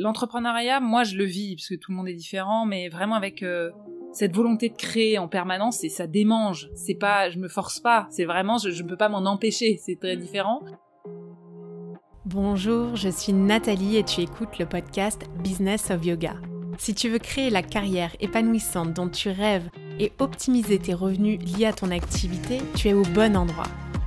l'entrepreneuriat, moi je le vis parce que tout le monde est différent, mais vraiment avec euh, cette volonté de créer en permanence ça démange. C'est pas, je me force pas, c'est vraiment, je ne peux pas m'en empêcher. C'est très différent. Bonjour, je suis Nathalie et tu écoutes le podcast Business of Yoga. Si tu veux créer la carrière épanouissante dont tu rêves et optimiser tes revenus liés à ton activité, tu es au bon endroit.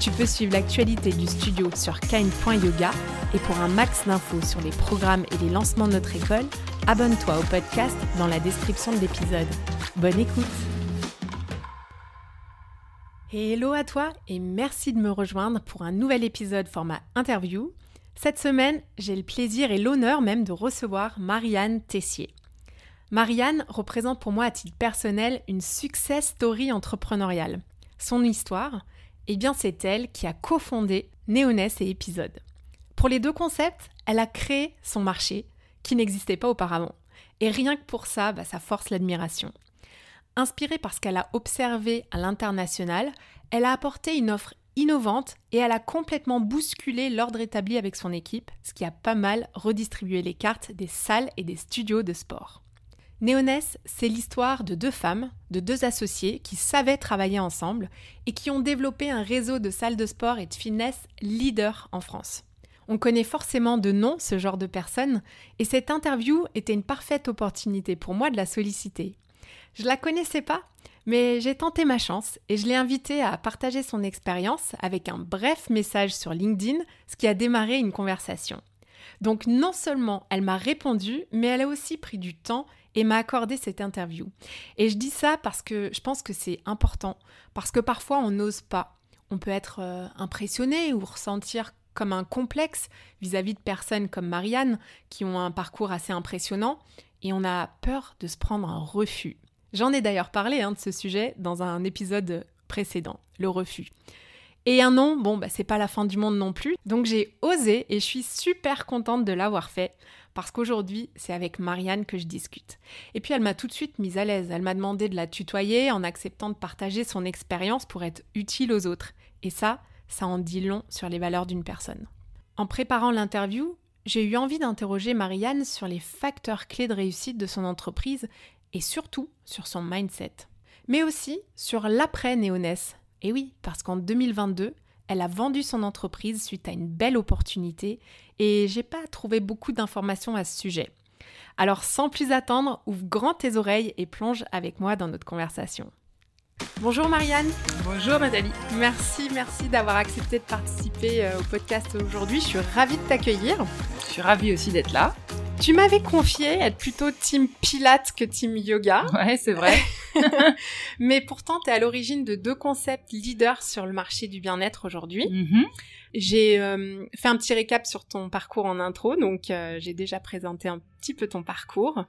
Tu peux suivre l'actualité du studio sur kind.yoga et pour un max d'infos sur les programmes et les lancements de notre école, abonne-toi au podcast dans la description de l'épisode. Bonne écoute Hello à toi et merci de me rejoindre pour un nouvel épisode format interview. Cette semaine, j'ai le plaisir et l'honneur même de recevoir Marianne Tessier. Marianne représente pour moi à titre personnel une success story entrepreneuriale. Son histoire, eh bien c'est elle qui a cofondé Néoness et Épisode. Pour les deux concepts, elle a créé son marché qui n'existait pas auparavant. Et rien que pour ça, bah, ça force l'admiration. Inspirée par ce qu'elle a observé à l'international, elle a apporté une offre innovante et elle a complètement bousculé l'ordre établi avec son équipe, ce qui a pas mal redistribué les cartes des salles et des studios de sport. Néoness, c'est l'histoire de deux femmes, de deux associés qui savaient travailler ensemble et qui ont développé un réseau de salles de sport et de fitness leader en France. On connaît forcément de nom ce genre de personnes et cette interview était une parfaite opportunité pour moi de la solliciter. Je la connaissais pas, mais j'ai tenté ma chance et je l'ai invitée à partager son expérience avec un bref message sur LinkedIn, ce qui a démarré une conversation. Donc non seulement elle m'a répondu, mais elle a aussi pris du temps et m'a accordé cette interview. Et je dis ça parce que je pense que c'est important, parce que parfois on n'ose pas. On peut être euh, impressionné ou ressentir comme un complexe vis-à-vis de personnes comme Marianne qui ont un parcours assez impressionnant et on a peur de se prendre un refus. J'en ai d'ailleurs parlé hein, de ce sujet dans un épisode précédent, le refus. Et un non, bon, bah, c'est pas la fin du monde non plus. Donc j'ai osé et je suis super contente de l'avoir fait parce qu'aujourd'hui, c'est avec Marianne que je discute. Et puis elle m'a tout de suite mise à l'aise. Elle m'a demandé de la tutoyer en acceptant de partager son expérience pour être utile aux autres. Et ça, ça en dit long sur les valeurs d'une personne. En préparant l'interview, j'ai eu envie d'interroger Marianne sur les facteurs clés de réussite de son entreprise et surtout sur son mindset. Mais aussi sur l'après-Néoness, et oui, parce qu'en 2022, elle a vendu son entreprise suite à une belle opportunité et j'ai pas trouvé beaucoup d'informations à ce sujet. Alors sans plus attendre, ouvre grand tes oreilles et plonge avec moi dans notre conversation. Bonjour Marianne. Bonjour Nathalie. Merci, merci d'avoir accepté de participer euh, au podcast aujourd'hui. Je suis ravie de t'accueillir. Je suis ravie aussi d'être là. Tu m'avais confié être plutôt team pilates que team yoga. Ouais, c'est vrai. Mais pourtant, tu es à l'origine de deux concepts leaders sur le marché du bien-être aujourd'hui. Mhm. J'ai euh, fait un petit récap sur ton parcours en intro, donc euh, j'ai déjà présenté un petit peu ton parcours.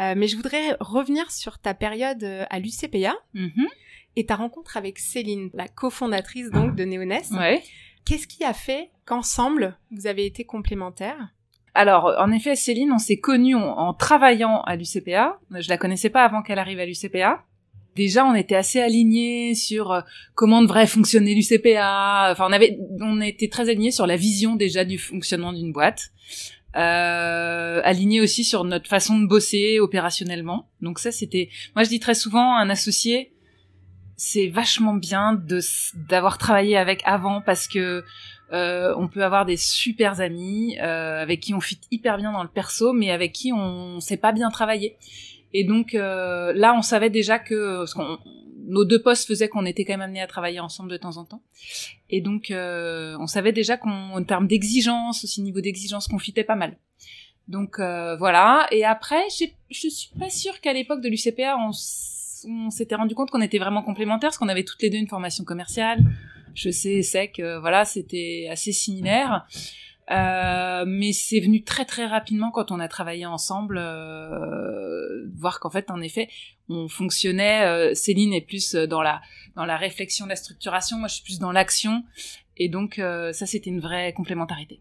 Euh, mais je voudrais revenir sur ta période à l'UCPA Mhm. et ta rencontre avec Céline, la cofondatrice donc de Néoness. Ouais. Qu'est-ce qui a fait qu'ensemble, vous avez été complémentaires? Alors, en effet, Céline, on s'est connus en, travaillant à l'UCPA. Je la connaissais pas avant qu'elle arrive à l'UCPA. Déjà, on était assez alignés sur euh, comment devrait fonctionner l'UCPA. Enfin, on avait, on était très alignés sur la vision déjà du fonctionnement d'une boîte. Euh, alignés aussi sur notre façon de bosser opérationnellement. Donc ça, c'était, moi je dis très souvent, un associé, c'est vachement bien de d'avoir travaillé avec avant parce que euh, on peut avoir des super amis euh, avec qui on fit hyper bien dans le perso, mais avec qui on sait pas bien travailler. Et donc euh, là, on savait déjà que nos deux postes faisaient qu'on était quand même amenés à travailler ensemble de temps en temps. Et donc, on savait déjà qu'en termes d'exigence, aussi niveau d'exigence, qu'on fitait pas mal. Donc voilà. Et après, je suis pas sûre qu'à l'époque de l'UCPA, on, on s'était rendu compte qu'on était vraiment complémentaires, parce qu'on avait toutes les deux une formation commerciale. Je sais, c'est que voilà, c'était assez similaire. Euh, mais c'est venu très très rapidement quand on a travaillé ensemble, euh, voir qu'en fait, en effet, on fonctionnait. Euh, Céline est plus dans la dans la réflexion, la structuration. Moi, je suis plus dans l'action. Et donc, ça, c'était une vraie complémentarité.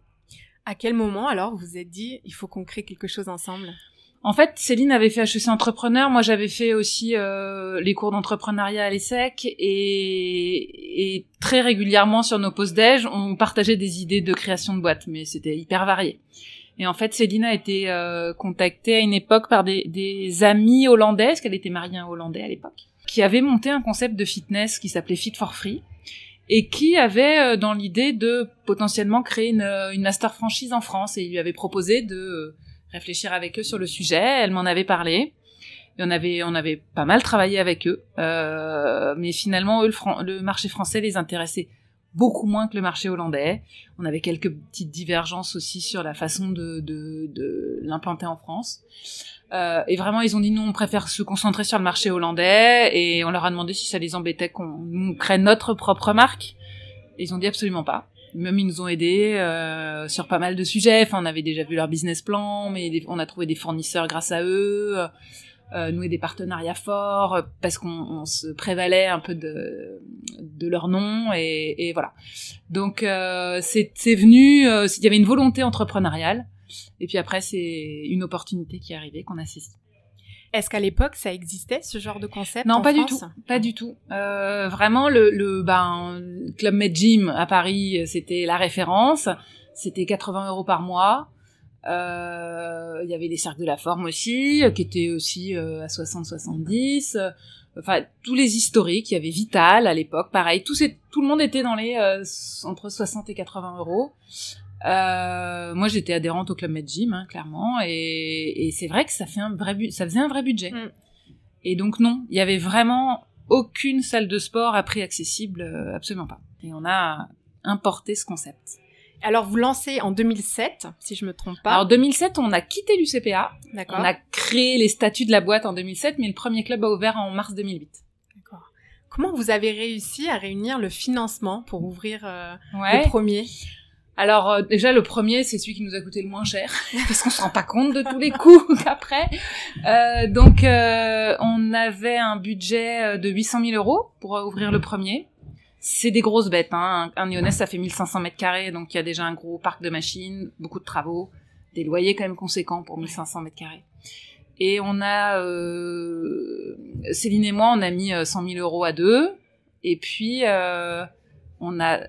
À quel moment alors vous vous êtes dit il faut qu'on crée quelque chose ensemble? En fait, Céline avait fait HEC entrepreneur, moi j'avais fait aussi euh, les cours d'entrepreneuriat à l'ESSEC et, et, très régulièrement sur nos pauses déj, on partageait des idées de création de boîtes, mais c'était hyper varié. Et en fait, Céline a été euh, contactée à une époque par des, des amis hollandais, parce qu'elle était mariée à un Hollandais à l'époque, qui avaient monté un concept de fitness qui s'appelait Fit for Free et qui avait euh, dans l'idée de potentiellement créer une, une master franchise en France et il lui avait proposé de réfléchir avec eux sur le sujet. Elle m'en avait parlé. Et on avait, on avait pas mal travaillé avec eux. Euh, mais finalement, eux, le, marché français les intéressait beaucoup moins que le marché hollandais. On avait quelques petites divergences aussi sur la façon de, l'implanter en France. Euh, et vraiment, ils ont dit, nous, on préfère se concentrer sur le marché hollandais. Et on leur a demandé si ça les embêtait qu'on crée notre propre marque. Ils ont dit absolument pas même ils nous ont aidés euh, sur pas mal de sujets. On avait déjà vu leur business plan, mais on a trouvé des fournisseurs grâce à eux, euh, noué des partenariats forts parce qu'on se prévalait un peu de leur nom et, voilà. Donc euh, c'est venu, euh, il y avait une volonté entrepreneuriale et puis après c'est une opportunité qui est arrivée qu'on a saisie. Est-ce qu'à l'époque ça existait ce genre de concept Non, pas du tout, pas du tout. Euh, vraiment le, le ben Club Med Gym à Paris, c'était la référence. C'était 80 euros par mois. Euh, il y avait les cercles de la forme aussi, qui étaient aussi euh, à 60-70. Enfin, tous les historiques. Il y avait Vital à l'époque, pareil. Tout, tout le monde était dans les euh, entre 60 et 80 euros. Euh, moi, j'étais adhérente au Club Med Gym, hein, clairement, et, et c'est vrai que ça fait un vrai, ça faisait un vrai budget. Mm. Et donc non, il y avait vraiment aucune salle de sport à prix accessible, euh, absolument pas. Et on a importé ce concept. Alors vous lancez en 2007, si je me trompe pas. Alors 2007, on a quitté l'UCPA. D'accord. On a créé les statuts de la boîte en 2007, mais le premier club a ouvert en mars 2008. D'accord. Comment vous avez réussi à réunir le financement pour ouvrir euh, le premier? Alors euh, déjà le premier c'est celui qui nous a coûté le moins cher parce qu'on se rend pas compte de tous les coûts qu'après. Euh, donc euh, on avait un budget de 800 000 euros pour ouvrir le premier. C'est des grosses bêtes. Hein. Un, un ça fait 1500 mètres carrés donc il y a déjà un gros parc de machines, beaucoup de travaux, des loyers quand même conséquents pour 1500 mètres carrés. Et on a Céline et moi on a mis 100 000 euros à deux et puis on a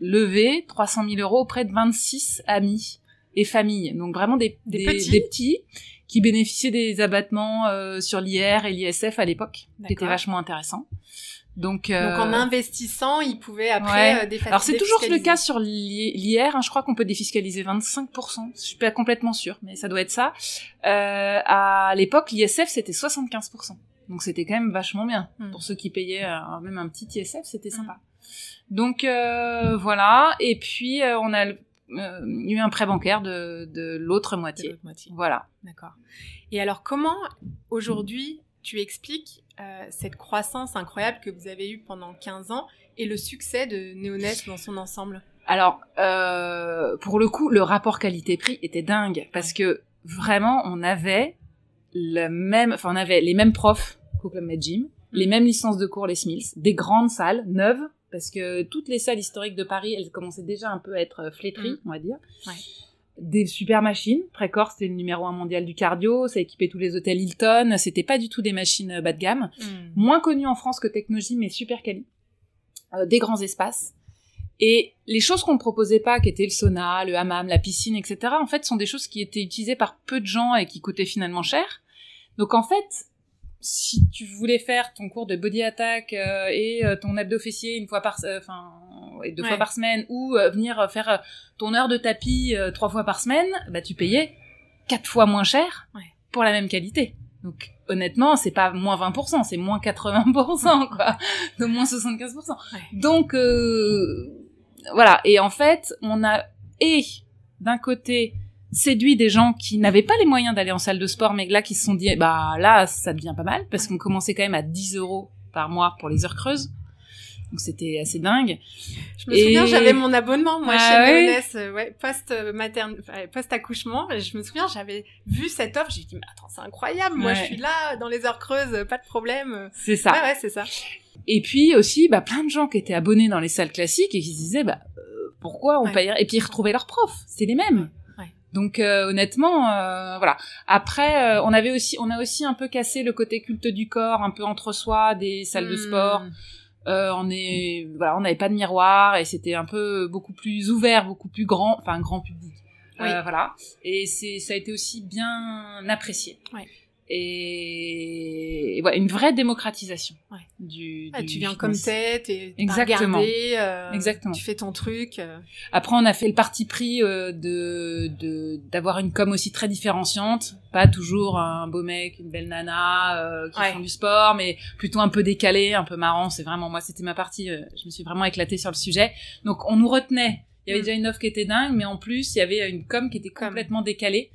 levé 300 000 euros auprès de 26 amis et familles. Donc vraiment des, des, petits. qui bénéficiaient des abattements euh, sur l'IR et l'ISF à l'époque, qui étaient vachement intéressants. Donc, euh... Donc en investissant, ils pouvaient après ouais. euh, Alors c'est toujours le cas sur l'IR. Hein, je crois qu'on peut défiscaliser 25%. Je suis pas complètement sûre, mais ça doit être ça. Euh, à l'époque, l'ISF c'était 75%. Donc c'était quand même vachement bien hmm. pour ceux qui payaient euh, même un petit ISF, c'était sympa. Donc euh, voilà, et puis euh, on a euh, eu un prêt bancaire de, de l'autre moitié. moitié. Voilà. D'accord. Et alors comment aujourd'hui tu expliques cette croissance incroyable que vous avez eue pendant 15 ans et le succès de Neonest dans son ensemble? Alors, pour le coup, le rapport qualité-prix était dingue parce que vraiment, on avait le même, enfin, on avait les mêmes profs qu'au Club Med Gym, les mm. mêmes licences de cours, les Smiths, des grandes salles neuves parce que toutes les salles historiques de Paris, elles commençaient déjà un peu à être euh, flétries, mm. on va dire. Ouais. Des super machines. Précor, c'était le numéro un mondial du cardio. Ça équipait tous les hôtels Hilton. C'était pas du tout des machines euh, bas de gamme. Mm. Moins connues en France que Technogym, mais super quali. Euh, des grands espaces. Et les choses qu'on ne proposait pas, qui étaient le sauna, le hammam, la piscine, etc., en fait, sont des choses qui étaient utilisées par peu de gens et qui coûtaient finalement cher. Donc en fait, si tu voulais faire ton cours de body attack euh, et euh, ton abdo fessier une fois par euh, enfin deux fois par semaine ou venir faire ton heure de tapis trois fois par semaine bah tu payais quatre fois moins cher ouais. pour la même qualité. Donc honnêtement c'est pas moins 20% c'est moins 80% quoi. De moins 75% ouais. donc voilà. Et en fait on a et d'un côté séduit des gens qui n'avaient pas les moyens d'aller en salle de sport, mais là qui se sont dit, bah là, ça devient pas mal, parce qu'on commençait quand même à 10 euros par mois pour les heures creuses. Donc c'était assez dingue. Je me souviens, j'avais mon abonnement moi ah, chez Léonès, euh, ouais, post materne, post accouchement. Je me souviens, j'avais vu cette offre, j'ai dit mais attends, c'est incroyable, moi je suis là dans les heures creuses, pas de problème. C'est ça. Ouais, ouais, c'est ça. Et puis aussi, bah, plein de gens qui étaient abonnés dans les salles classiques et qui se disaient, bah, euh, pourquoi on paye Et puis ils retrouvaient leurs profs, c'est les mêmes. Donc euh, honnêtement, euh, voilà. Après, on avait aussi, on a aussi un peu cassé le côté culte du corps, un peu entre soi, des salles de sport. Hmm. on est, voilà, on n'avait pas de miroir et c'était un peu beaucoup plus ouvert, beaucoup plus grand, enfin grand public. voilà. Et c'est, ça a été aussi bien apprécié. Ouais et, ouais, une vraie démocratisation ouais. du, ah, tu viens comme t'es, t'es Exactement. Regardé, euh, Exactement. Tu fais ton truc. Euh. Après, on a fait le parti pris euh, de de d'avoir une com aussi très différenciante, pas toujours un beau mec, une belle nana euh, qui font du sport, mais plutôt un peu décalé, un peu marrant. C'est vraiment moi, c'était ma partie. Euh, je me suis vraiment éclatée sur le sujet. Donc, on nous retenait. Il y avait mm. déjà une offre qui était dingue, mais en plus, il y avait une com qui était complètement décalée.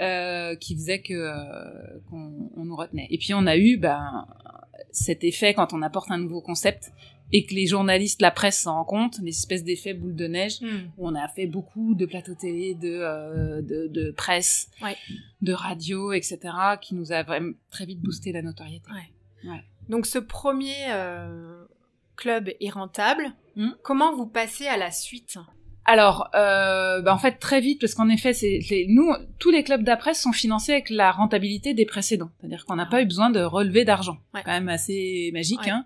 Euh, qui faisait que euh, qu'on on nous retenait. Et puis on a eu ben cet effet quand on apporte un nouveau concept et que les journalistes, la presse s'en rend compte, l'espèce d'effet boule de neige, hmm. où on a fait beaucoup de plateaux télé, de, euh, de, de, presse, ouais. de radio, etc., qui nous a vraiment très vite boosté la notoriété. Ouais. Ouais. Donc ce premier euh, club est rentable. Hmm. Comment vous passez à la suite? Alors, euh, bah en fait, très vite, parce qu'en effet, c'est nous, tous les clubs d'après sont financés avec la rentabilité des précédents. C'est-à-dire qu'on n'a ah. pas eu besoin de relever d'argent. Quand même assez magique. Hein.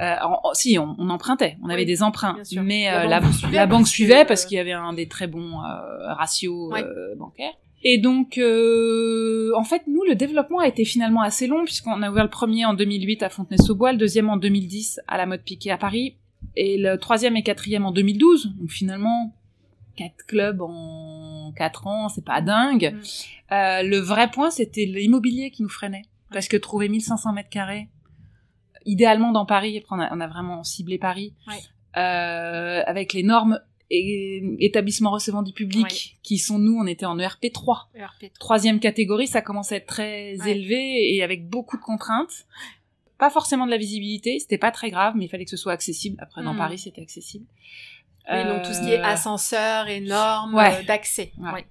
Euh, si, on, on, empruntait, on avait des emprunts, mais la, euh, banque, suivait, la banque suivait parce qu'il y avait un des très bons euh, ratios euh, bancaires. Et donc, en fait, nous, le développement a été finalement assez long, puisqu'on a ouvert le premier en 2008 à Fontenay-sous-Bois, le deuxième en 2010 à la mode piquée à Paris, et le troisième et quatrième en 2012. Donc finalement, quatre clubs en quatre ans, c'est pas dingue. Mm. Euh, le vrai point, c'était l'immobilier qui nous freinait. Parce que trouver 1500 mètres carrés, idéalement dans Paris, après on a, vraiment ciblé Paris, euh, avec les normes et établissements recevant du public qui sont nous, on était en ERP 3. ERP 3. Troisième catégorie, ça commençait à être très élevé et avec beaucoup de contraintes pas forcément de la visibilité, c'était pas très grave, mais il fallait que ce soit accessible. Après, dans hmm. Paris, c'était accessible. Oui, donc tout ce qui est euh, ascenseur et normes euh, d'accès. Ouais.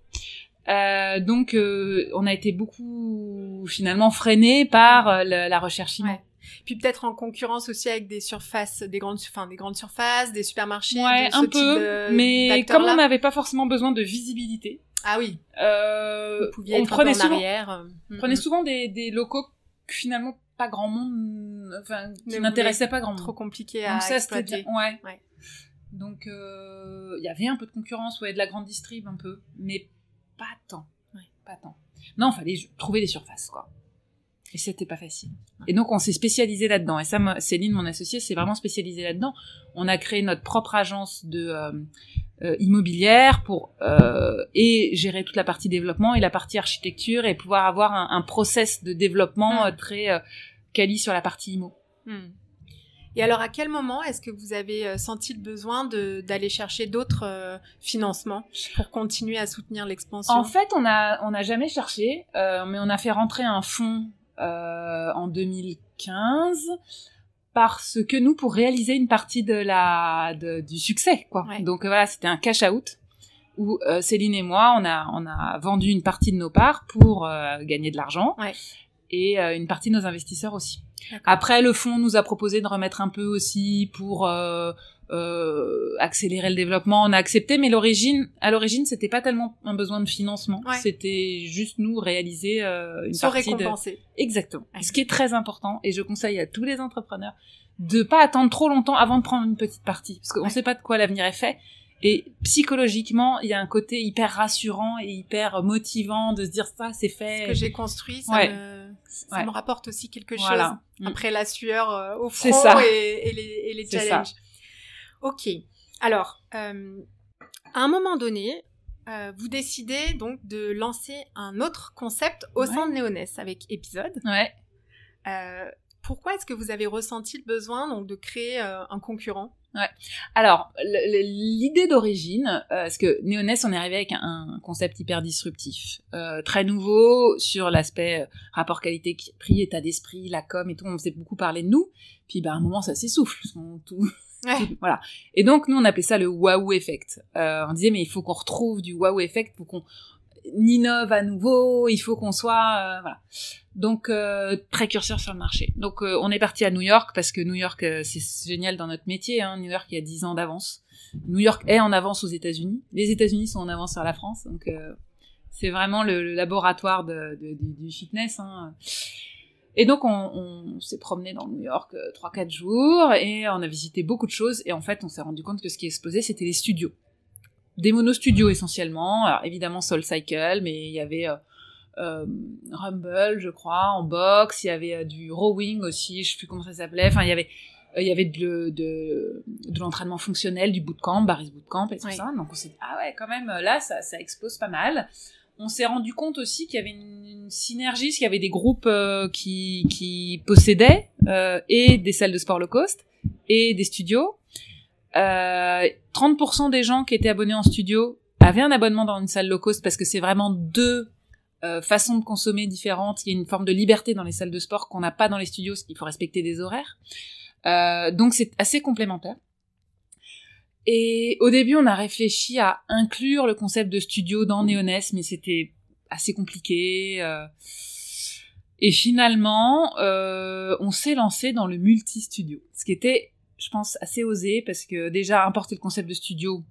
Euh, donc, euh, on a été beaucoup finalement freiné par la recherche ouais. Puis peut-être en concurrence aussi avec des surfaces, des grandes, enfin des grandes surfaces, des supermarchés. Ouais, un peu. mais comme on n'avait pas forcément besoin de visibilité. Ah oui. Euh, Vous pouviez être on prenait en souvent, arrière. On prenait souvent des, des locaux finalement pas grand monde, enfin, qui n'intéressait pas grand monde. Trop compliqué à exploiter. ouais. Donc, il euh, y avait un peu de concurrence, ouais, de la grande distrib un peu, mais pas tant. Ouais. Pas tant. Non, fallait trouver des surfaces, quoi. Et c'était pas facile. Et donc, on s'est spécialisé là-dedans. Et ça, Céline, mon associée, s'est vraiment spécialisée là-dedans. On a créé notre propre agence de euh, euh, immobilière pour et gérer toute la partie développement et la partie architecture et pouvoir avoir un, un process de développement mm. très quali sur la partie IMO. Hmm. Et alors, à quel moment est-ce que vous avez euh, senti le besoin d'aller chercher d'autres euh, financements pour continuer à soutenir l'expansion? En fait, on a on n'a jamais cherché, euh, mais on a fait rentrer un fonds euh, en 2015 parce que nous, pour réaliser une partie de la de, du succès, quoi. Donc voilà, c'était un cash out où Céline et moi, on a on a vendu une partie de nos parts pour gagner de l'argent. Ouais et euh, une partie de nos investisseurs aussi. Après, le fonds nous a proposé de remettre un peu aussi pour euh, euh, accélérer le développement. On a accepté, mais l'origine, à l'origine, c'était pas tellement un besoin de financement. C'était juste nous réaliser euh, une Se partie récompenser. de. Exactement. Ce qui est très important, et je conseille à tous les entrepreneurs de pas attendre trop longtemps avant de prendre une petite partie, parce qu'on ne sait pas de quoi l'avenir est fait. Et psychologiquement, il y a un côté hyper rassurant et hyper motivant de se dire ça, c'est fait. Ce que j'ai construit, ça, me, ça me rapporte aussi quelque chose. Mm. Après la sueur euh, au front et, et, les, et les challenges. Ok. Alors, euh, à un moment donné, euh, vous décidez donc de lancer un autre concept au sein de Néonès avec épisode. Ouais. Pourquoi est-ce que vous avez ressenti le besoin donc de créer un concurrent? Ouais. Alors, l'idée d'origine, euh, parce que Néonès, on est arrivé avec un, concept hyper disruptif, euh, très nouveau sur l'aspect rapport qualité-prix, état d'esprit, la com et tout. On faisait beaucoup parler de nous. Puis bah, à un moment, ça s'essouffle. Tout, voilà. Et donc nous, on appelait ça le waouh effect. Euh, on disait mais il faut qu'on retrouve du waouh effect pour qu'on innove à nouveau. Il faut qu'on soit euh, voilà. Donc euh, précurseur sur le marché. Donc euh, on est parti à New York parce que New York c'est génial dans notre métier. Hein. New York il y a 10 ans d'avance. New York est en avance aux États-Unis. Les États-Unis sont en avance sur la France. Donc c'est vraiment le, laboratoire du fitness. Hein. Et donc on, on s'est promené dans New York euh, trois 4 quatre jours et on a visité beaucoup de choses et en fait on s'est rendu compte que ce qui explosait c'était les studios, des monostudios essentiellement. Alors évidemment Soul Cycle, mais il y avait euh, euh, Rumble, je crois, en boxe. Il y avait euh, du rowing aussi, je sais plus comment ça s'appelait. Enfin il y avait il y avait de, de, de l'entraînement fonctionnel, du bootcamp, Barry's Bootcamp et tout ça. Donc on s'est dit, ah ouais, quand même, là, ça, ça explose pas mal on s'est rendu compte aussi qu'il y avait une, synergie, qu'il y avait des groupes euh, qui, qui possédaient euh, et des salles de sport low cost et des studios. Euh, 30% des gens qui étaient abonnés en studio avaient un abonnement dans une salle low cost parce que c'est vraiment deux euh, façons de consommer différentes. Il y a une forme de liberté dans les salles de sport qu'on n'a pas dans les studios, parce qu'il faut respecter des horaires. donc c'est assez complémentaire. Et au début, on a réfléchi à inclure le concept de studio dans Neoness, mais c'était assez compliqué. Euh. Et finalement, euh, on s'est lancé dans le multi-studio, ce qui était, je pense, assez osé, parce que déjà, importer le concept de studio,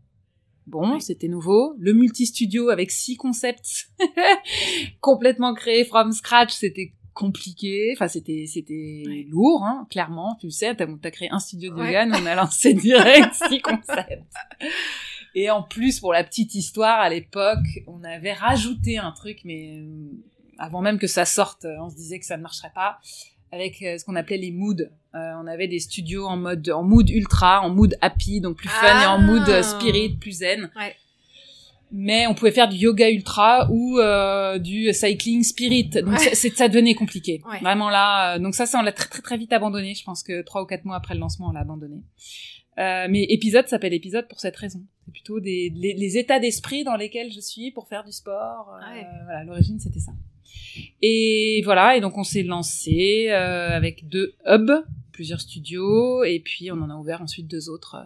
bon, c'était nouveau. Le multi-studio avec six concepts complètement créés from scratch, c'était compliqué. Enfin, c'était c'était lourd, hein, clairement. Tu le sais, t'as as créé un studio de yoga, on a lancé direct six concepts. Et en plus, pour la petite histoire, à l'époque, on avait rajouté un truc, mais euh, avant même que ça sorte, on se disait que ça ne marcherait pas avec euh, ce qu'on appelait les moods. Euh, on avait des studios en mode en mood ultra, en mood happy, donc plus fun, et en mood ah. spirit, plus zen. Ouais mais on pouvait faire du yoga ultra ou euh, du cycling spirit. Donc c'est ça devenait compliqué. Vraiment là, euh, donc ça, ça on l'a très très très vite abandonné. Je pense que trois ou quatre mois après le lancement, on l'a abandonné. Euh, mais épisode s'appelle épisode pour cette raison. C'est plutôt des les, états d'esprit dans lesquels je suis pour faire du sport. Euh, voilà, l'origine c'était ça. Et voilà, et donc on s'est lancé euh, avec deux hubs, plusieurs studios, et puis on en a ouvert ensuite deux autres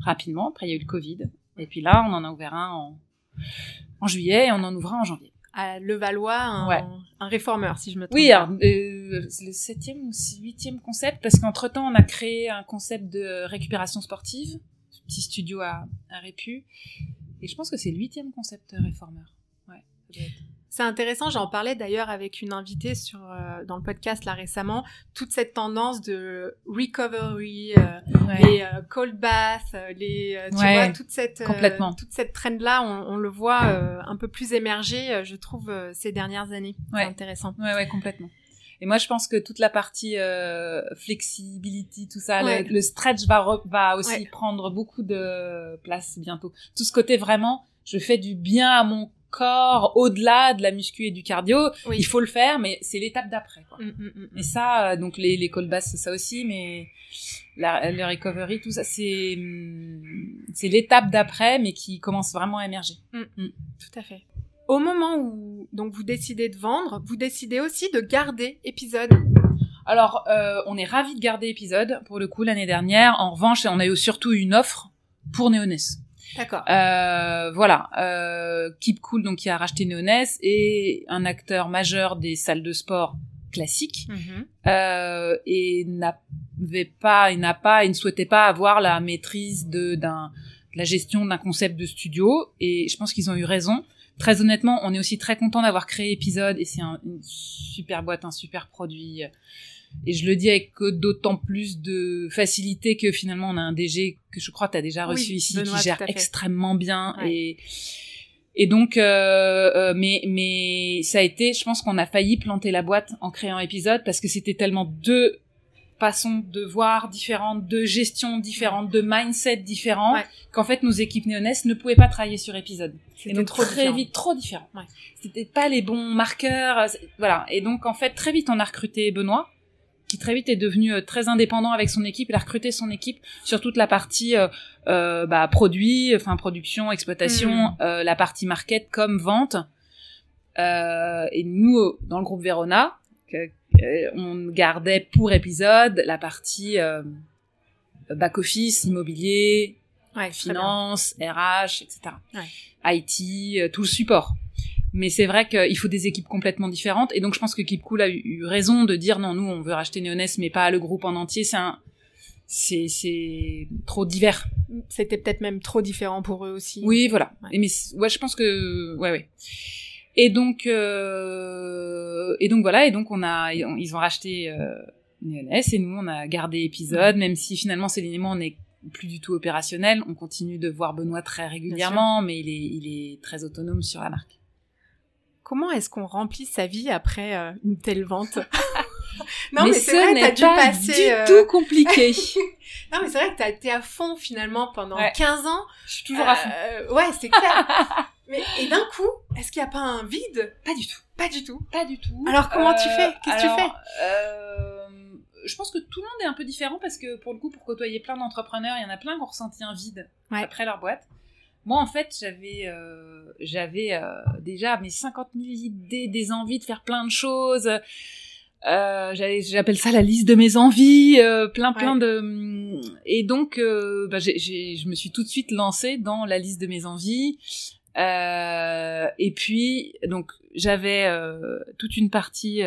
rapidement. Après il y a eu le Covid, et puis là on en a ouvert un en en juillet et on en ouvra en janvier. À Levallois, un, un réformeur, si je me trompe. Oui, euh, c'est le septième ou huitième concept, parce qu'entre temps, on a créé un concept de récupération sportive, petit studio à, à Répu, et je pense que c'est le huitième concept réformeur. Ouais, c'est intéressant, j'en parlais d'ailleurs avec une invitée sur, euh, dans le podcast là récemment, toute cette tendance de recovery, euh, les euh, cold baths, les, tu vois, toute cette, complètement. toute cette trend-là, on, on, le voit un peu plus émerger, je trouve, ces dernières années. C'est intéressant. Ouais, ouais, complètement. Et moi, je pense que toute la partie flexibility, tout ça, le, stretch va, va aussi prendre beaucoup de place bientôt. Tout ce côté vraiment, je fais du bien à mon corps au-delà de la muscu et du cardio. Il faut le faire, mais c'est l'étape d'après. Quoi. Mm, mm, mm, et ça, euh, donc les, les call c'est ça aussi, mais la, le recovery, tout ça, c'est c'est l'étape d'après, mais qui commence vraiment à émerger. Tout à fait. Au moment où donc vous décidez de vendre, vous décidez aussi de garder épisode. Alors, euh, on est ravi de garder épisode pour le coup l'année dernière. En revanche, on a eu surtout une offre pour Neoness. D'accord. Euh, voilà. Euh, Keep Cool, donc qui a racheté Neoness, et un acteur majeur des salles de sport classiques, mhm. euh, et n'avait pas, il n'a pas, il ne souhaitait pas avoir la maîtrise de d'un la gestion d'un concept de studio, et je pense qu'ils ont eu raison. Très honnêtement, on est aussi très content d'avoir créé épisode, et c'est un, une super boîte, un super produit. Et je le dis avec d'autant plus de facilité que finalement on a un DG que je crois tu as déjà reçu ici qui gère extrêmement bien et et donc euh, euh, mais mais ça a été je pense qu'on a failli planter la boîte en créant épisode parce que c'était tellement deux façons de voir différentes, de gestion différentes, de mindset différents, qu'en fait nos équipes néonès ne pouvaient pas travailler sur épisode. Donc trop très vite, trop différent. Ouais. C'était pas les bons marqueurs, voilà. Et donc en fait très vite on a recruté Benoît, qui très vite est devenu euh, très indépendant avec son équipe. Il a recruté son équipe sur toute la partie euh, euh bah, produit, enfin production, exploitation, mm. euh, la partie market comme vente. et nous, dans le groupe Verona, on gardait pour épisode la partie back office, immobilier, Ouais, finance, RH, etc. Ouais. IT, tout le support. Mais c'est vrai qu'il faut des équipes complètement différentes. Et donc, je pense que Keep Cool a eu, eu raison de dire non, nous, on veut racheter Neoness, mais pas le groupe en entier. C'est un, c'est, c'est trop divers. C'était peut-être même trop différent pour eux aussi. Oui, voilà. Ouais. Et mais ouais, je pense que ouais, ouais. Et donc euh, et donc voilà. Et donc on a ils ont racheté euh, Neoness et nous on a gardé épisode, même si finalement Céline et moi on est plus du tout opérationnel. On continue de voir Benoît très régulièrement, mais il est il est très autonome sur la marque. Comment est-ce qu'on remplit sa vie après euh, une telle vente? Non, mais, mais, c'est ce vrai, t'as dû pas passer. du euh, tout compliqué. Non, mais c'est vrai que t'as été à fond finalement pendant Ouais. 15 ans. je suis toujours à fond. Euh, ouais, c'est clair. mais et d'un coup, est-ce qu'il n'y a pas un vide? Pas du tout. Pas du tout. Pas du tout. Alors, comment tu fais? Qu'est-ce que tu fais? Je pense que tout le monde est un peu différent parce que pour le coup, pour côtoyer plein d'entrepreneurs, il y en a plein qui ont ressenti un vide Ouais. après leur boîte. Moi, en fait, j'avais euh, j'avais euh, déjà mes 50 000 idées, des envies de faire plein de choses. Euh, J'appelle ça la liste de mes envies, euh, plein plein Ouais. de et donc euh, bah, je me suis tout de suite lancée dans la liste de mes envies. Euh, et puis donc j'avais euh, toute une partie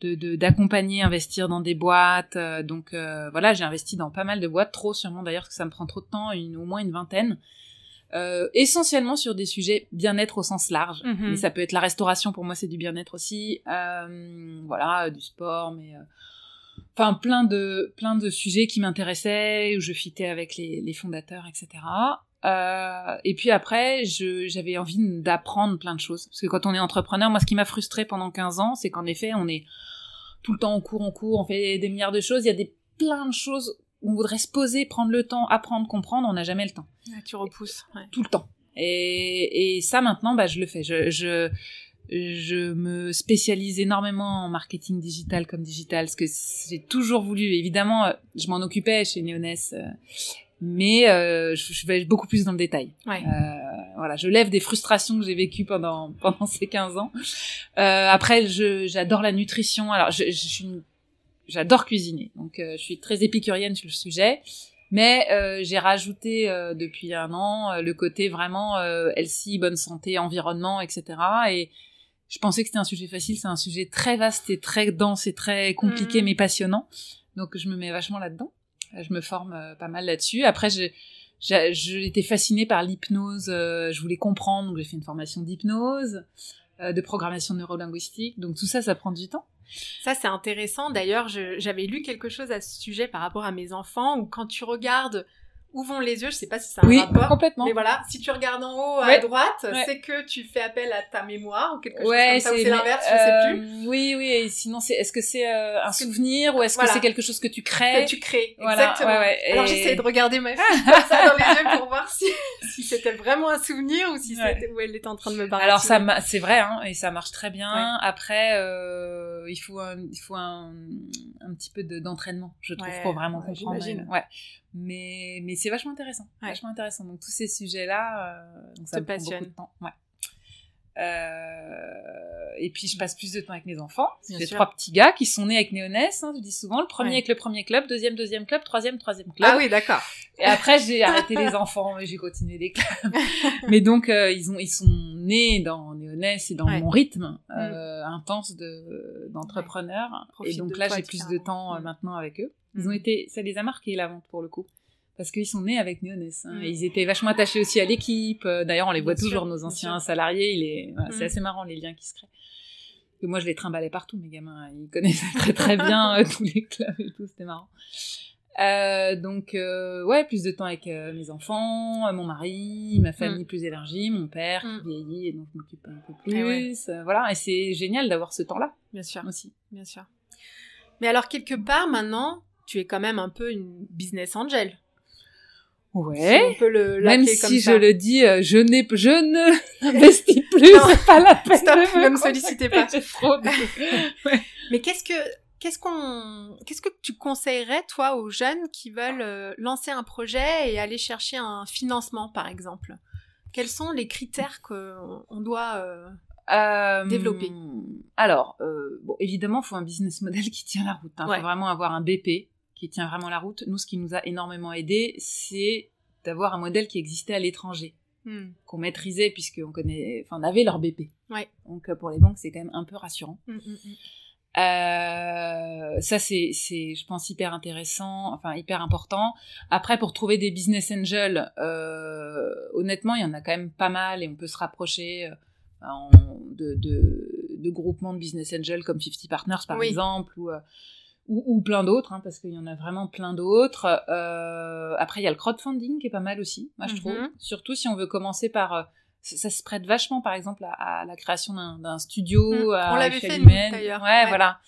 de de- d'accompagner, investir dans des boîtes. donc euh, voilà, j'ai investi dans pas mal de boîtes, trop sûrement d'ailleurs parce que ça me prend trop de temps, une, au moins une vingtaine. Euh, essentiellement sur des sujets bien-être au sens large. Mhm. Mais ça peut être la restauration, pour moi c'est du bien-être aussi. Euh, voilà, du sport, mais euh, enfin plein de plein de sujets qui m'intéressaient où je fitais avec les, les fondateurs, etc. Euh, et puis après, j'avais envie d'apprendre plein de choses. Parce que quand on est entrepreneur, moi, ce qui m'a frustré pendant 15 ans, c'est qu'en effet, on est tout le temps en cours, en cours, on fait des milliards de choses. Il y a des plein de choses on voudrait se poser, prendre le temps, apprendre, comprendre. On n'a jamais le temps Ah, Tu repousses. Ouais. tout le temps. Et, et ça maintenant, bah, je le fais. Je, je, je me spécialise énormément en marketing digital comme digital, parce que j'ai toujours voulu. Évidemment, euh, je m'en occupais chez Neoness, euh, mais euh, je, je vais beaucoup plus dans le détail. Ouais. Euh, voilà, je lève des frustrations que j'ai vécues pendant pendant ces 15 ans. Euh, après, j'adore la nutrition. Alors, je, je suis une- j'adore cuisiner, donc euh, je suis très épicurienne sur le sujet. Mais euh, j'ai rajouté euh, depuis un an euh, le côté vraiment euh, healthy, bonne santé, environnement, etc. Et je pensais que c'était un sujet facile. C'est un sujet très vaste et très dense et très compliqué, Mhm. mais passionnant. Donc je me mets vachement là-dedans. Euh, Je me forme pas mal là-dessus. Après, j'ai été fascinée par l'hypnose. euh, je voulais comprendre, donc j'ai fait une formation d'hypnose, euh, de programmation neurolinguistique. Donc tout ça, ça prend du temps. Ça, c'est intéressant. D'ailleurs, j'avais lu quelque chose à ce sujet par rapport à mes enfants, où quand tu regardes où vont les yeux, je sais pas si c'est un oui, rapport, complètement. mais voilà, si tu regardes en haut à Ouais. droite, Ouais. c'est que tu fais appel à ta mémoire ou quelque chose Ouais, comme ça, ou c'est l'inverse, je sais euh, plus. Oui, oui. Et sinon, c'est est-ce que c'est euh, un souvenir ou est-ce Voilà. que c'est quelque chose que tu crées? Que tu crées, Voilà, exactement. Alors j'essayais de regarder ma fille comme ça dans les yeux pour voir si, si c'était vraiment un souvenir ou si c'était où elle était en train de me parler. Alors ça, ma- c'est vrai, hein, et ça marche très bien. Après, euh, il faut un, il faut un, un petit peu de- d'entraînement, je trouve, pour vraiment comprendre. j'imagine. Ouais. Mais, mais c'est vachement intéressant, Ouais. vachement intéressant. Donc tous ces sujets-là, euh, donc ça me prend passionnent. beaucoup de temps. Ouais. Euh, et puis je passe plus de temps avec mes enfants. J'ai trois petits gars qui sont nés avec Néonès, hein, je dis souvent. Le premier Ouais. avec le premier club, deuxième deuxième club, troisième troisième club. Ah oui, d'accord. Et après, j'ai arrêté les enfants et j'ai continué les clubs. Mais donc, euh, ils ont, ils sont nés dans Néonès et dans Ouais. Mm. mon rythme euh, intense de d'entrepreneur. et donc là, j'ai plus de temps Mm. maintenant avec eux. Ils Mm. ont été, ça les a marqués la vente pour le coup. Parce qu'ils sont nés avec Néonès. hein. Mm. Ils étaient vachement attachés aussi à l'équipe. Euh, D'ailleurs, on les Bien voit toujours, sûr, nos anciens salariés. Il est, voilà, c'est Mm. assez marrant les liens qui se créent. Et moi, je les trimballais partout, mes gamins. Ils connaissaient très très bien euh, tous les clubs et tout. C'était marrant. Euh, donc euh, ouais, plus de temps avec euh, mes enfants, mon mari, ma famille plus élargie, mon père Mm. qui vieillit et donc je m'occupe un peu Eh plus. ouais. voilà, et c'est génial d'avoir ce temps-là Bien sûr, aussi. bien sûr. Mais alors quelque part maintenant, tu es quand même un peu une business angel. Ouais. le Même comme si ça. je le dis, euh, je n'ai, je ne n'investis plus, c'est pas la peine. Stop, de ne me sollicitez pas. Mais qu'est-ce que qu'est-ce qu'on qu'est-ce que tu conseillerais toi aux jeunes qui veulent euh, lancer un projet et aller chercher un financement par exemple? Quels sont les critères qu'on on doit euh, euh, Développer? Alors, bon, évidemment, il faut un business model qui tient la route. Il Ouais. faut vraiment avoir un BP qui tient vraiment la route. Nous, ce qui nous a énormément aidé, c'est d'avoir un modèle qui existait à l'étranger, Hmm. qu'on maîtrisait puisqu'on connaît, enfin, on avait leur BP. Ouais. Donc, euh, pour les banques, c'est quand même un peu rassurant. Hmm, hmm. Euh, ça c'est c'est je pense hyper intéressant enfin hyper important après pour trouver des business angels euh, honnêtement il y en a quand même pas mal et on peut se rapprocher en- de, de de groupements de business angels comme 50 Partners par Oui. exemple ou ou, ou plein d'autres hein, parce qu'il y en a vraiment plein d'autres euh, après il y a le crowdfunding qui est pas mal aussi moi je Mhm. trouve surtout si on veut commencer par euh, ça, se prête vachement, par exemple, à, à la création d'un studio. Mm. à On l'avait fait, d'ailleurs. Ouais, Ouais. voilà.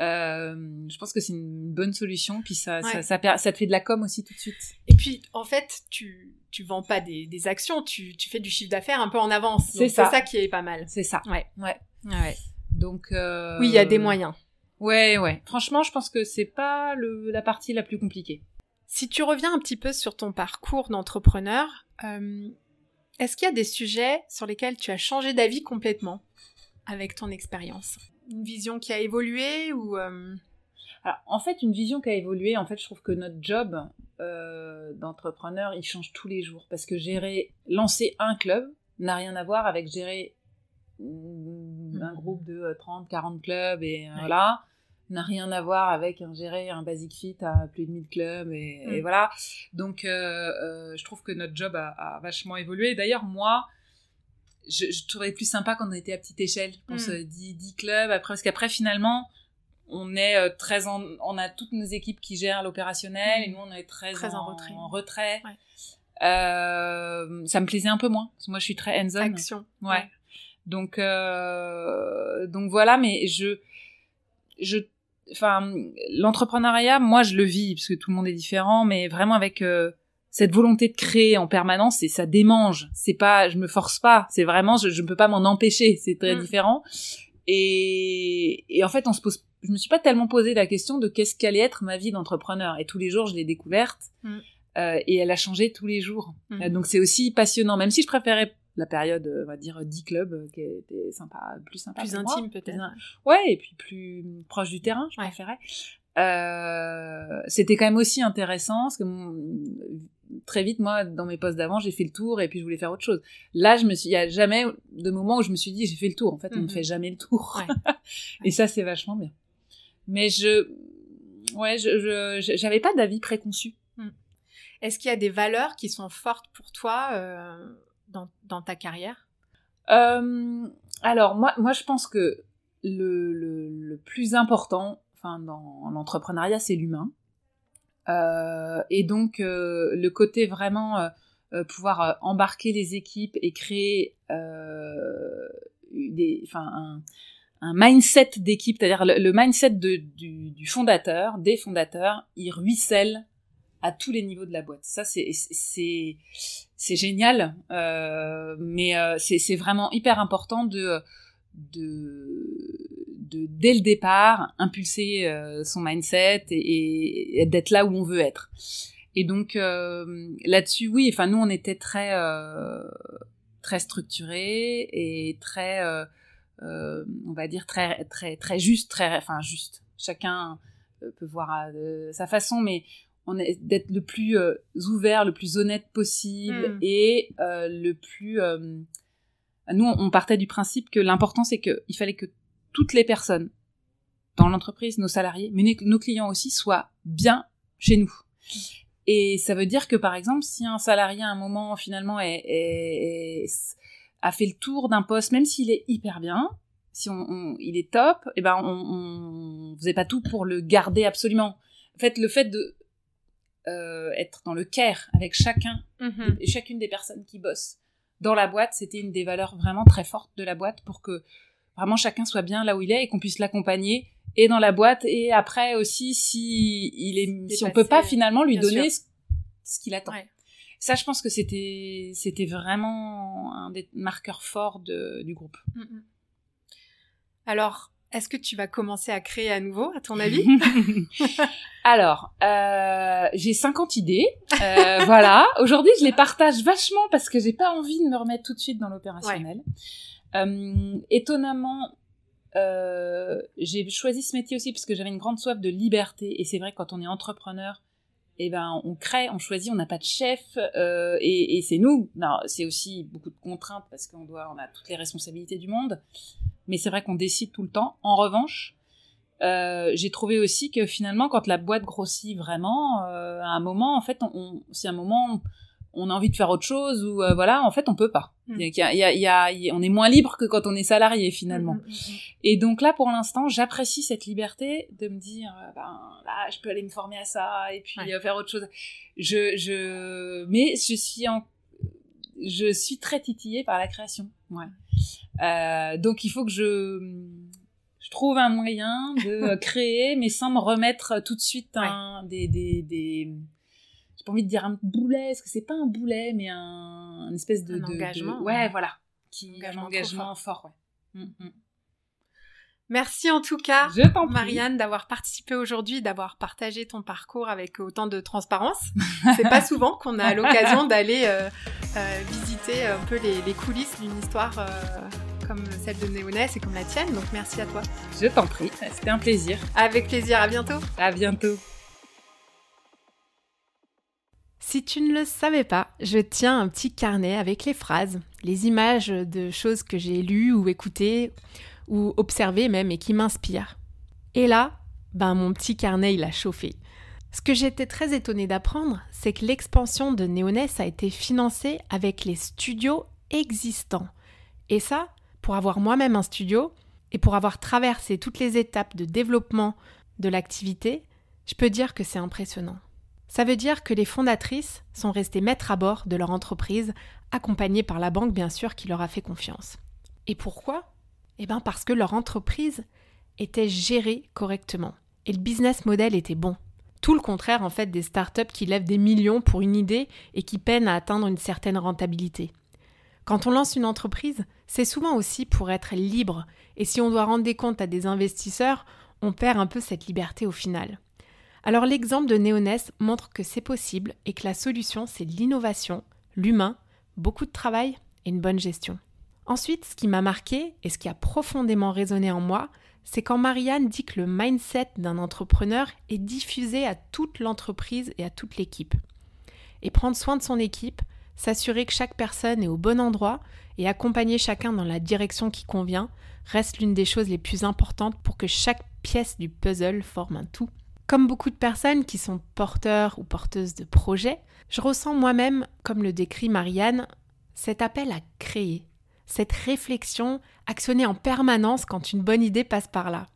Euh, je pense que c'est une bonne solution. Puis ça, ça, Ouais. ça, te fait de la com aussi tout de suite. Et puis, en fait, tu, tu vends pas des, des actions, tu, tu fais du chiffre d'affaires un peu en avance. C'est ça. Ça qui est pas mal. C'est ça. Ouais. Ouais. Ouais. Donc. euh, Oui, il y a des moyens. Ouais, ouais. Franchement, je pense que c'est pas le, la partie la plus compliquée. Si tu reviens un petit peu sur ton parcours d'entrepreneur, euh, est-ce qu'il y a des sujets sur lesquels tu as changé d'avis complètement avec ton expérience? Une vision qui a évolué ou euh, Alors, en fait, une vision qui a évolué, en fait, je trouve que notre job euh, d'entrepreneur, il change tous les jours. Parce que gérer, lancer un club n'a rien à voir avec gérer mm, un groupe de euh, 30, 40 clubs et Ouais. voilà. N'a rien à voir avec un, gérer un Basic Fit à plus de 1000 clubs et, et Mm. voilà. Donc, euh, euh, je trouve que notre job a, a vachement évolué. D'ailleurs, moi, je, je trouvais plus sympa quand on était à petite échelle. Je pense Mm. euh, 10, 10 clubs. Après, parce qu'après, finalement, on est euh, très en, on a toutes nos équipes qui gèrent l'opérationnel Mm. et nous on est très, Très en, en retrait. en retrait. Ouais. Euh, ça me plaisait un peu moins parce que moi je suis très hands-on. action Ouais. Donc euh, donc voilà, mais je je enfin l'entrepreneuriat, moi je le vis parce que tout le monde est différent, mais vraiment avec euh, cette volonté de créer en permanence et ça démange. C'est pas, je me force pas. C'est vraiment, je, ne peux pas m'en empêcher. C'est très Mm. différent. Et, et en fait, on se pose, je me suis pas tellement posé la question de qu'est-ce qu'allait être ma vie d'entrepreneur. Et tous les jours, je l'ai découverte. Mm. Euh, et elle a changé tous les jours. Mm. Euh, donc c'est aussi passionnant, même si je préférais la période, on va dire, 10 clubs, euh, qui était sympa, plus sympa. plus intime peut-être. Ouais, et puis plus proche du terrain, je Ouais. préférais. Euh, c'était quand même aussi intéressant, parce que mon- très vite, moi, dans mes postes d'avant, j'ai fait le tour et puis je voulais faire autre chose. Là, je me suis, il y a jamais de moment où je me suis dit, j'ai fait le tour. En fait, on ne Mhm. fait jamais le tour. Ouais. et ça, c'est vachement bien. Mais je, ouais, je, je, j'avais pas d'avis préconçu. Est-ce qu'il y a des valeurs qui sont fortes pour toi euh, dans, ta carrière? Euh, alors moi, moi je pense que le, plus important, dans l'entrepreneuriat, c'est l'humain. Euh, et donc euh, le côté vraiment pouvoir embarquer les équipes et créer un, mindset d'équipe, c'est-à-dire le, mindset du, du fondateur, des fondateurs, il ruisselle à tous les niveaux de la boîte. Ça, c'est c'est génial, euh, mais euh, c'est vraiment hyper important de de dès le départ impulser euh, son mindset et, d'être là où on veut être. Et donc euh, là-dessus, oui. Enfin, nous, on était très très structurés et très, on va dire très très très juste, très enfin juste. Chacun peut voir à sa façon, mais on est d'être le plus euh, ouvert, le plus honnête possible Mm. et euh, le plus. euh, nous, on partait du principe que l'important, c'est que il fallait que toutes les personnes dans l'entreprise, nos salariés, mais nos- clients aussi, soient bien chez nous. Et ça veut dire que, par exemple, si un salarié à un moment finalement est, est- est- a fait le tour d'un poste, même s'il est hyper bien, si on, on- il est top, et ben on, on faisait pas tout pour le garder absolument. En fait, le fait de euh, être dans le care avec chacun et chacune des personnes qui bossent dans la boîte, c'était une des valeurs vraiment très fortes de la boîte pour que vraiment chacun soit bien là où il est et qu'on puisse l'accompagner et dans la boîte et après aussi si il est si on peut pas finalement lui donner sûr. ce, qu'il attend. Ouais. Ça, je pense que c'était c'était vraiment un des marqueurs forts de, du groupe. Mhm. Alors, est-ce que tu vas commencer à créer à nouveau, à ton avis Alors, euh, j'ai 50 idées. Euh, voilà. Aujourd'hui, je les partage vachement parce que j'ai pas envie de me remettre tout de suite dans l'opérationnel. Euh, étonnamment, j'ai choisi ce métier aussi parce que j'avais une grande soif de liberté. Et c'est vrai, quand on est entrepreneur, eh ben, on crée, on choisit, on n'a pas de chef, euh, et, et c'est nous. Non, c'est aussi beaucoup de contraintes parce qu'on doit, on a toutes les responsabilités du monde. Mais c'est vrai qu'on décide tout le temps. En revanche, euh, j'ai trouvé aussi que finalement, quand la boîte grossit vraiment, euh, à un moment, en fait, on, c'est un moment on a envie de faire autre chose ou euh, voilà en fait on peut pas. Mm. il y a, il y a, y a, on est moins libre que quand on est salarié finalement. Mm, mm, et donc là pour l'instant j'apprécie cette liberté de me dire ben là je peux aller me former à ça et puis faire autre chose. Je je mais je suis en je suis très titillée par la création. Ouais euh, donc il faut que je je trouve un moyen de créer mais sans me remettre tout de suite un, des, des, des j'ai pas envie de dire un boulet, parce que c'est pas un boulet, mais un, espèce de, engagement. Ouais, voilà. Qui, un engagement fort. ouais. Mm, mm. Merci en tout cas, Marianne, d'avoir participé aujourd'hui, d'avoir partagé ton parcours avec autant de transparence. C'est pas souvent qu'on a l'occasion d'aller euh, euh, visiter un peu les, coulisses d'une histoire euh, comme celle de Néonès et comme la tienne. Donc merci à toi. Je t'en prie, c'était un plaisir. Avec plaisir, à bientôt. À bientôt. Si tu ne le savais pas, je tiens un petit carnet avec les phrases, les images de choses que j'ai lues ou écoutées ou observées même et qui m'inspirent. Et là, ben mon petit carnet il a chauffé. Ce que j'étais très étonnée d'apprendre, c'est que l'expansion de Néonès a été financée avec les studios existants. Et ça, pour avoir moi-même un studio et pour avoir traversé toutes les étapes de développement de l'activité, je peux dire que c'est impressionnant. Ça veut dire que les fondatrices sont restées maîtres à bord de leur entreprise, accompagnées par la banque bien sûr qui leur a fait confiance. Et pourquoi? Eh bien parce que leur entreprise était gérée correctement et le business model était bon. Tout le contraire en fait des startups qui lèvent des millions pour une idée et qui peinent à atteindre une certaine rentabilité. Quand on lance une entreprise, c'est souvent aussi pour être libre et si on doit rendre des comptes à des investisseurs, on perd un peu cette liberté au final. Alors l'exemple de Néonès montre que c'est possible et que la solution c'est l'innovation, l'humain, beaucoup de travail et une bonne gestion. Ensuite, ce qui m'a marqué et ce qui a profondément résonné en moi, c'est quand Marianne dit que le mindset d'un entrepreneur est diffusé à toute l'entreprise et à toute l'équipe. Et prendre soin de son équipe, s'assurer que chaque personne est au bon endroit et accompagner chacun dans la direction qui convient reste l'une des choses les plus importantes pour que chaque pièce du puzzle forme un tout comme beaucoup de personnes qui sont porteurs ou porteuses de projets, je ressens moi-même, comme le décrit Marianne, cet appel à créer, cette réflexion actionnée en permanence quand une bonne idée passe par là.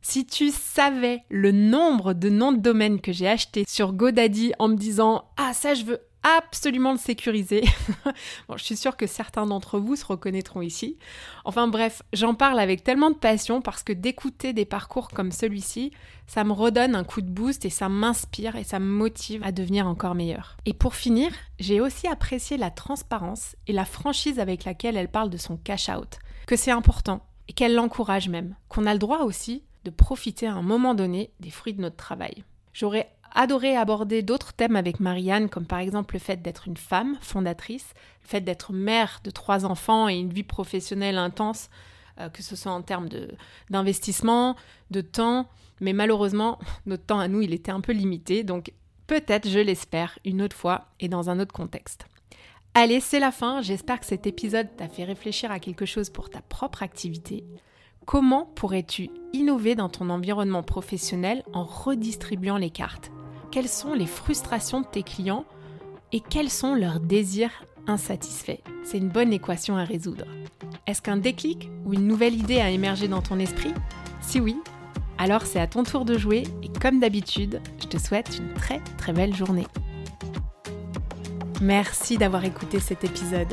Si tu savais le nombre de noms de domaines que j'ai achetés sur GoDaddy en me disant Ah, ça, je veux absolument le sécuriser. bon, je suis sûre que certains d'entre vous se reconnaîtront ici. Enfin bref, j'en parle avec tellement de passion parce que d'écouter des parcours comme celui-ci, ça me redonne un coup de boost et ça m'inspire et ça me motive à devenir encore meilleur. Et pour finir, j'ai aussi apprécié la transparence et la franchise avec laquelle elle parle de son cash out, que c'est important et qu'elle l'encourage même, qu'on a le droit aussi de profiter à un moment donné des fruits de notre travail. J'aurais adoré aborder d'autres thèmes avec Marianne, comme par exemple le fait d'être une femme fondatrice, le fait d'être mère de trois enfants et une vie professionnelle intense, euh, que ce soit en termes d'investissement, de, temps. Mais malheureusement, notre temps à nous, il était un peu limité. Donc peut-être, je l'espère, une autre fois et dans un autre contexte. Allez, c'est la fin. J'espère que cet épisode t'a fait réfléchir à quelque chose pour ta propre activité. Comment pourrais-tu innover dans ton environnement professionnel en redistribuant les cartes? Quelles sont les frustrations de tes clients et quels sont leurs désirs insatisfaits C'est une bonne équation à résoudre. Est-ce qu'un déclic ou une nouvelle idée a émergé dans ton esprit? Si oui, alors c'est à ton tour de jouer et comme d'habitude, je te souhaite une très très belle journée. Merci d'avoir écouté cet épisode.